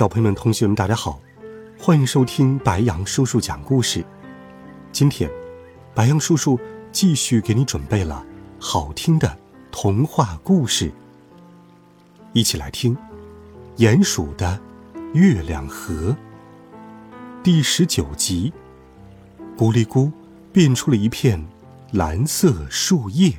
小朋友们、同学们，大家好，欢迎收听白杨叔叔讲故事。今天，白杨叔叔继续给你准备了好听的童话故事，一起来听《鼹鼠的月亮河》第十九集。咕哩咕变出了一片蓝色树叶。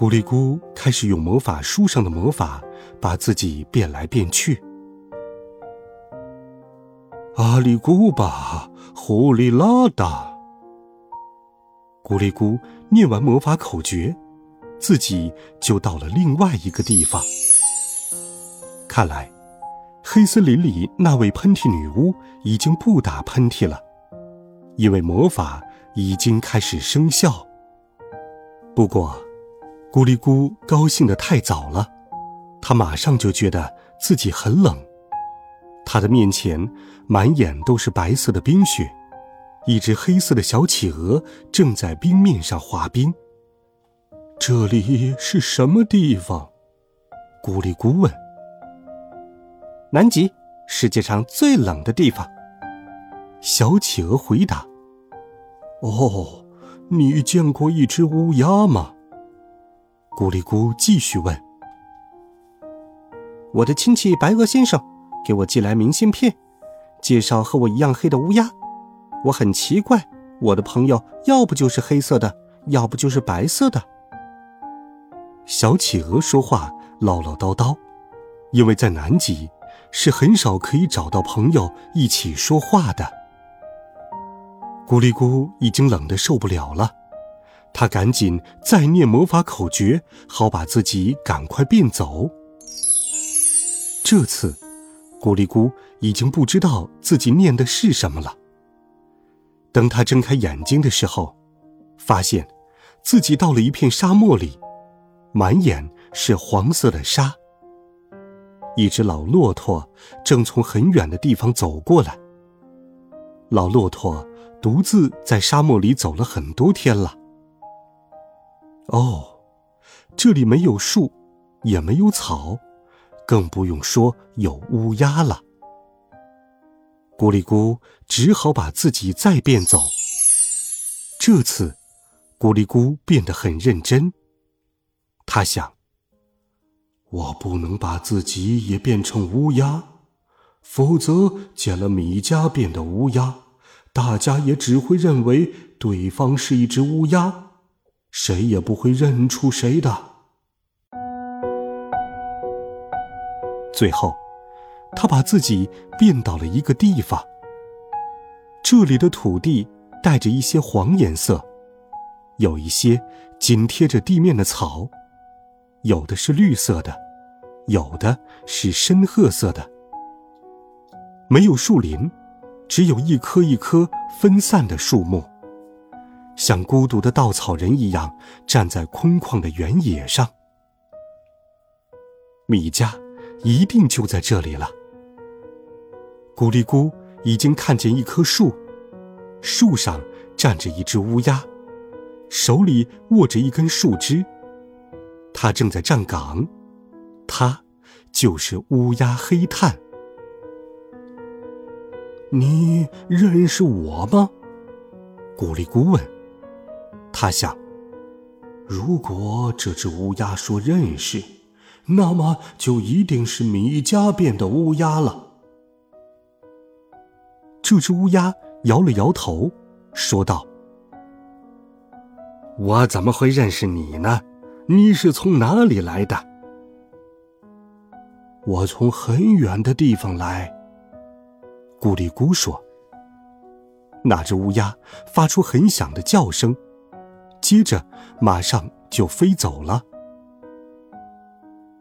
咕哩咕开始用魔法书上的魔法，把自己变来变去。阿里咕巴，狐狸拉达。咕哩咕念完魔法口诀，自己就到了另外一个地方。看来，黑森林里那位喷嚏女巫已经不打喷嚏了，因为魔法已经开始生效。不过。咕哩咕高兴的太早了，他马上就觉得自己很冷。他的面前满眼都是白色的冰雪，一只黑色的小企鹅正在冰面上滑冰。这里是什么地方？咕哩咕问。南极，世界上最冷的地方。小企鹅回答。哦，你见过一只乌鸦吗？咕哩咕继续问：“我的亲戚白鹅先生给我寄来明信片，介绍和我一样黑的乌鸦。我很奇怪，我的朋友要不就是黑色的，要不就是白色的。”小企鹅说话唠唠叨叨，因为在南极是很少可以找到朋友一起说话的。咕哩咕已经冷得受不了了。他赶紧再念魔法口诀，好把自己赶快变走。这次，咕哩咕已经不知道自己念的是什么了。等他睁开眼睛的时候，发现自己到了一片沙漠里，满眼是黄色的沙。一只老骆驼正从很远的地方走过来。老骆驼独自在沙漠里走了很多天了。哦，这里没有树，也没有草，更不用说有乌鸦了。咕哩咕只好把自己再变走。这次，咕哩咕变得很认真。他想：我不能把自己也变成乌鸦，否则见了米家变的乌鸦，大家也只会认为对方是一只乌鸦。谁也不会认出谁的。最后，他把自己变到了一个地方。这里的土地带着一些黄颜色，有一些紧贴着地面的草，有的是绿色的，有的是深褐色的。没有树林，只有一棵一棵分散的树木。像孤独的稻草人一样站在空旷的原野上，米家一定就在这里了。咕哩咕已经看见一棵树，树上站着一只乌鸦，手里握着一根树枝，它正在站岗。它就是乌鸦黑炭。你认识我吗？咕哩咕问。他想：如果这只乌鸦说认识，那么就一定是米家变的乌鸦了。这只乌鸦摇了摇头，说道：“我怎么会认识你呢？你是从哪里来的？”我从很远的地方来。咕哩咕说：“那只乌鸦发出很响的叫声。”接着马上就飞走了。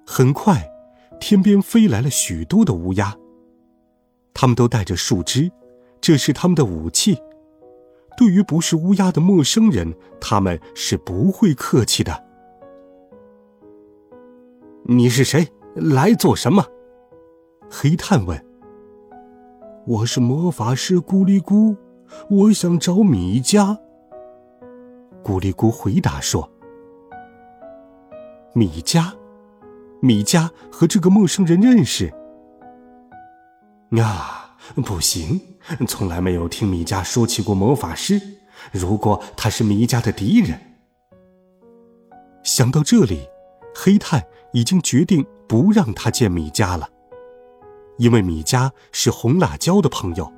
很快，天边飞来了许多的乌鸦，它们都带着树枝，这是他们的武器。对于不是乌鸦的陌生人，他们是不会客气的。你是谁？来做什么？黑炭问。我是魔法师咕哩咕，我想找米迦。咕哩咕回答说：“米迦，米迦和这个陌生人认识。”啊，不行，从来没有听米迦说起过魔法师。如果他是米迦的敌人，想到这里，黑炭已经决定不让他见米迦了。因为米迦是红辣椒的朋友，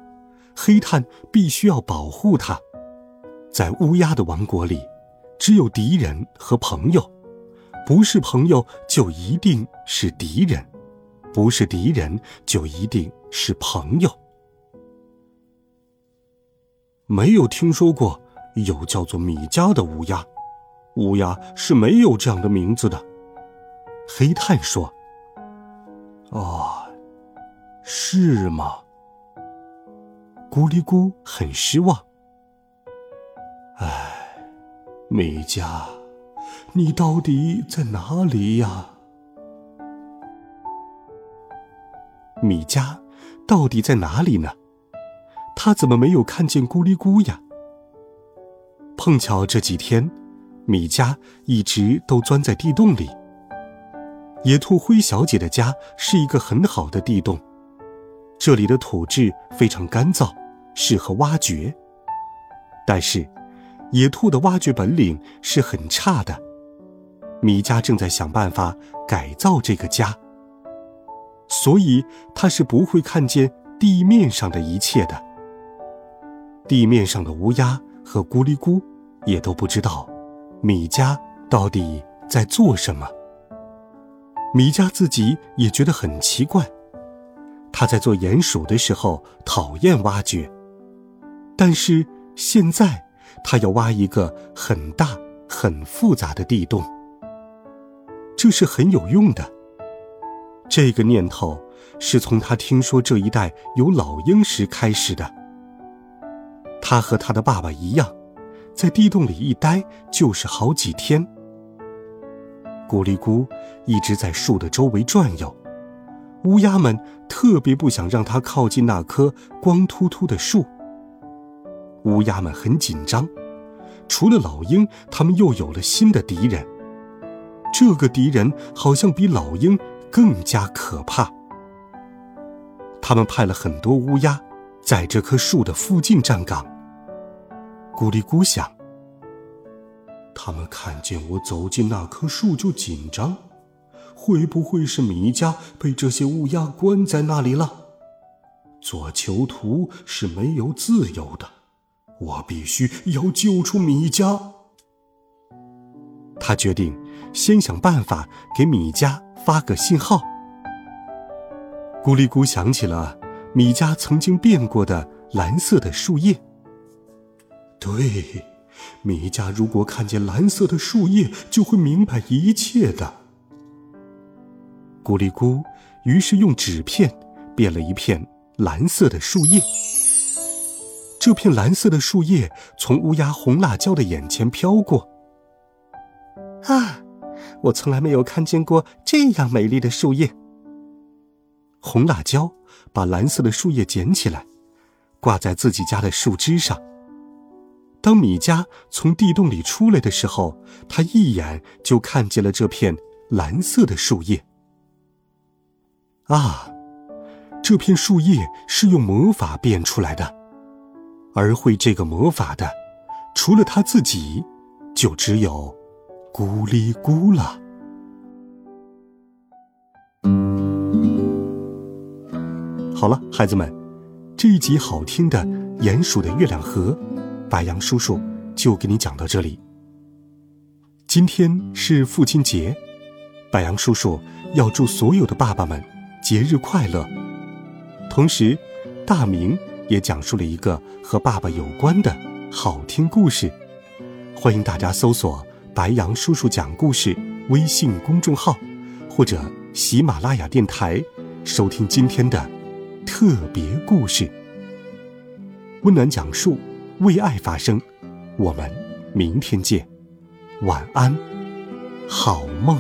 黑炭必须要保护他。在乌鸦的王国里，只有敌人和朋友，不是朋友就一定是敌人，不是敌人就一定是朋友。没有听说过有叫做米迦的乌鸦，乌鸦是没有这样的名字的。黑炭说：“哦。”是吗？咕哩咕很失望。唉，米迦，你到底在哪里呀？米迦到底在哪里呢？他怎么没有看见咕哩咕呀？碰巧这几天，米迦一直都钻在地洞里。野兔灰小姐的家是一个很好的地洞。这里的土质非常干燥，适合挖掘。但是，野兔的挖掘本领是很差的。米迦正在想办法改造这个家，所以他是不会看见地面上的一切的。地面上的乌鸦和咕哩咕也都不知道米迦到底在做什么。米迦自己也觉得很奇怪。他在做鼹鼠的时候讨厌挖掘，但是现在他要挖一个很大、很复杂的地洞，这是很有用的。这个念头是从他听说这一带有老鹰时开始的。他和他的爸爸一样，在地洞里一待就是好几天。咕哩咕一直在树的周围转悠。乌鸦们特别不想让它靠近那棵光秃秃的树。乌鸦们很紧张，除了老鹰，他们又有了新的敌人。这个敌人好像比老鹰更加可怕。他们派了很多乌鸦在这棵树的附近站岗。咕哩咕响，他们看见我走进那棵树就紧张。会不会是米迦被这些乌鸦关在那里了？做囚徒是没有自由的，我必须要救出米迦。他决定先想办法给米迦发个信号。咕哩咕想起了米迦曾经变过的蓝色的树叶。对，米迦如果看见蓝色的树叶，就会明白一切的。咕哩咕，于是用纸片变了一片蓝色的树叶。这片蓝色的树叶从乌鸦红辣椒的眼前飘过。啊，我从来没有看见过这样美丽的树叶。红辣椒把蓝色的树叶捡起来，挂在自己家的树枝上。当米迦从地洞里出来的时候，他一眼就看见了这片蓝色的树叶。啊，这片树叶是用魔法变出来的，而会这个魔法的，除了他自己，就只有咕哩咕了。好了，孩子们，这一集好听的《鼹鼠的月亮河》，白杨叔叔就给你讲到这里。今天是父亲节，白杨叔叔要祝所有的爸爸们。节日快乐！同时，大明也讲述了一个和爸爸有关的好听故事，欢迎大家搜索“白杨叔叔讲故事”微信公众号，或者喜马拉雅电台，收听今天的特别故事。温暖讲述，为爱发声。我们明天见，晚安，好梦。